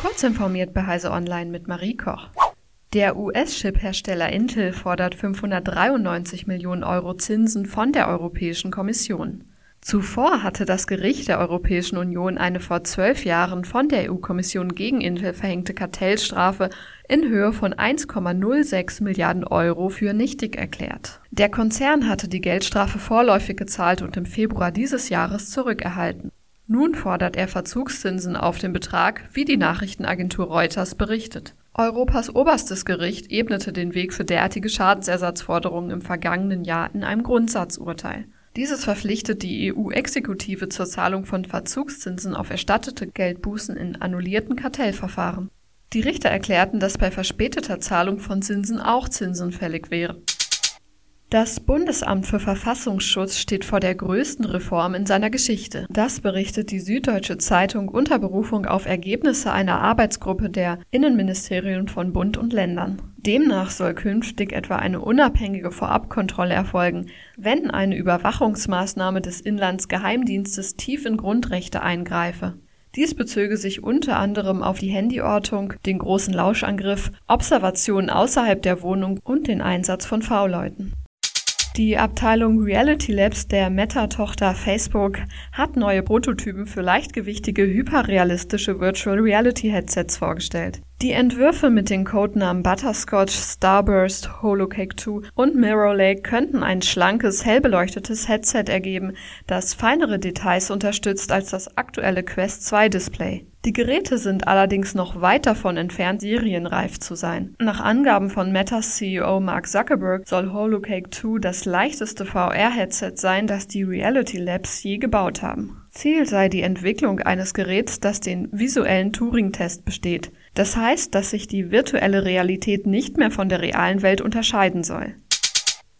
Kurz informiert bei Heise Online mit Marie Koch. Der US-Chip-Hersteller Intel fordert 593 Millionen Euro Zinsen von der Europäischen Kommission. Zuvor hatte das Gericht der Europäischen Union eine vor zwölf Jahren von der EU-Kommission gegen Intel verhängte Kartellstrafe in Höhe von 1,06 Milliarden Euro für nichtig erklärt. Der Konzern hatte die Geldstrafe vorläufig gezahlt und im Februar dieses Jahres zurückerhalten. Nun fordert er Verzugszinsen auf den Betrag, wie die Nachrichtenagentur Reuters berichtet. Europas oberstes Gericht ebnete den Weg für derartige Schadensersatzforderungen im vergangenen Jahr in einem Grundsatzurteil. Dieses verpflichtet die EU-Exekutive zur Zahlung von Verzugszinsen auf erstattete Geldbußen in annullierten Kartellverfahren. Die Richter erklärten, dass bei verspäteter Zahlung von Zinsen auch Zinsen fällig wären. Das Bundesamt für Verfassungsschutz steht vor der größten Reform in seiner Geschichte. Das berichtet die Süddeutsche Zeitung unter Berufung auf Ergebnisse einer Arbeitsgruppe der Innenministerien von Bund und Ländern. Demnach soll künftig etwa eine unabhängige Vorabkontrolle erfolgen, wenn eine Überwachungsmaßnahme des Inlandsgeheimdienstes tief in Grundrechte eingreife. Dies bezöge sich unter anderem auf die Handyortung, den großen Lauschangriff, Observationen außerhalb der Wohnung und den Einsatz von V-Leuten. Die Abteilung Reality Labs der Meta-Tochter Facebook hat neue Prototypen für leichtgewichtige, hyperrealistische Virtual Reality Headsets vorgestellt. Die Entwürfe mit den Codenamen Butterscotch, Starburst, Holocake 2 und Mirror Lake könnten ein schlankes, hell beleuchtetes Headset ergeben, das feinere Details unterstützt als das aktuelle Quest 2 Display. Die Geräte sind allerdings noch weit davon entfernt, serienreif zu sein. Nach Angaben von Metas CEO Mark Zuckerberg soll Holocake 2 das leichteste VR-Headset sein, das die Reality Labs je gebaut haben. Ziel sei die Entwicklung eines Geräts, das den visuellen Turing-Test besteht. Das heißt, dass sich die virtuelle Realität nicht mehr von der realen Welt unterscheiden soll.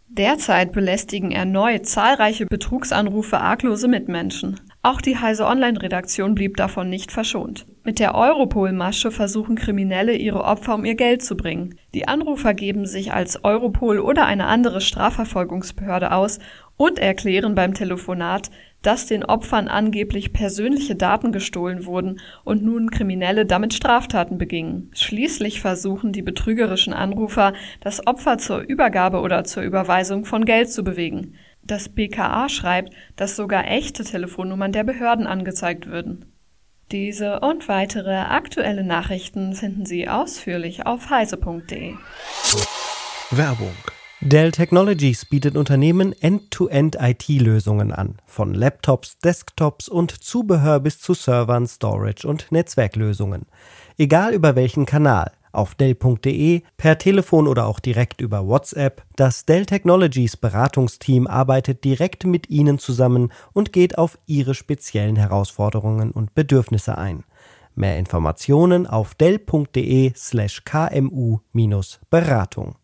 Derzeit belästigen erneut zahlreiche Betrugsanrufe arglose Mitmenschen. Auch die Heise Online-Redaktion blieb davon nicht verschont. Mit der Europol-Masche versuchen Kriminelle ihre Opfer um ihr Geld zu bringen. Die Anrufer geben sich als Europol oder eine andere Strafverfolgungsbehörde aus und erklären beim Telefonat, dass den Opfern angeblich persönliche Daten gestohlen wurden und nun Kriminelle damit Straftaten begingen. Schließlich versuchen die betrügerischen Anrufer, das Opfer zur Übergabe oder zur Überweisung von Geld zu bewegen. Das BKA schreibt, dass sogar echte Telefonnummern der Behörden angezeigt würden. Diese und weitere aktuelle Nachrichten finden Sie ausführlich auf heise.de. Werbung Dell Technologies bietet Unternehmen End-to-End-IT-Lösungen an, von Laptops, Desktops und Zubehör bis zu Servern, Storage und Netzwerklösungen. Egal über welchen Kanal, auf Dell.de, per Telefon oder auch direkt über WhatsApp, das Dell Technologies Beratungsteam arbeitet direkt mit Ihnen zusammen und geht auf Ihre speziellen Herausforderungen und Bedürfnisse ein. Mehr Informationen auf Dell.de slash kmu-beratung.